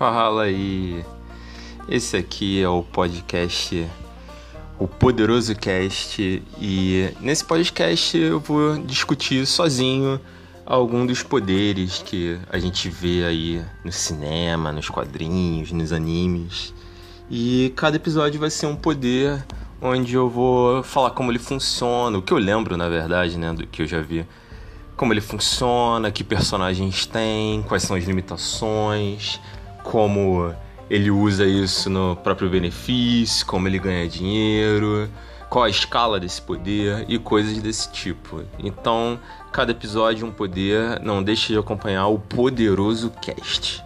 Fala aí. Esse aqui é o podcast O Poderoso Cast e nesse podcast eu vou discutir sozinho algum dos poderes que a gente vê aí no cinema, nos quadrinhos, nos animes. E cada episódio vai ser um poder onde eu vou falar como ele funciona, o que eu lembro, na verdade, né, do que eu já vi. Como ele funciona, que personagens tem, quais são as limitações, como ele usa isso no próprio benefício, como ele ganha dinheiro, qual a escala desse poder e coisas desse tipo. Então, cada episódio um poder, não deixe de acompanhar o Poderoso Cast.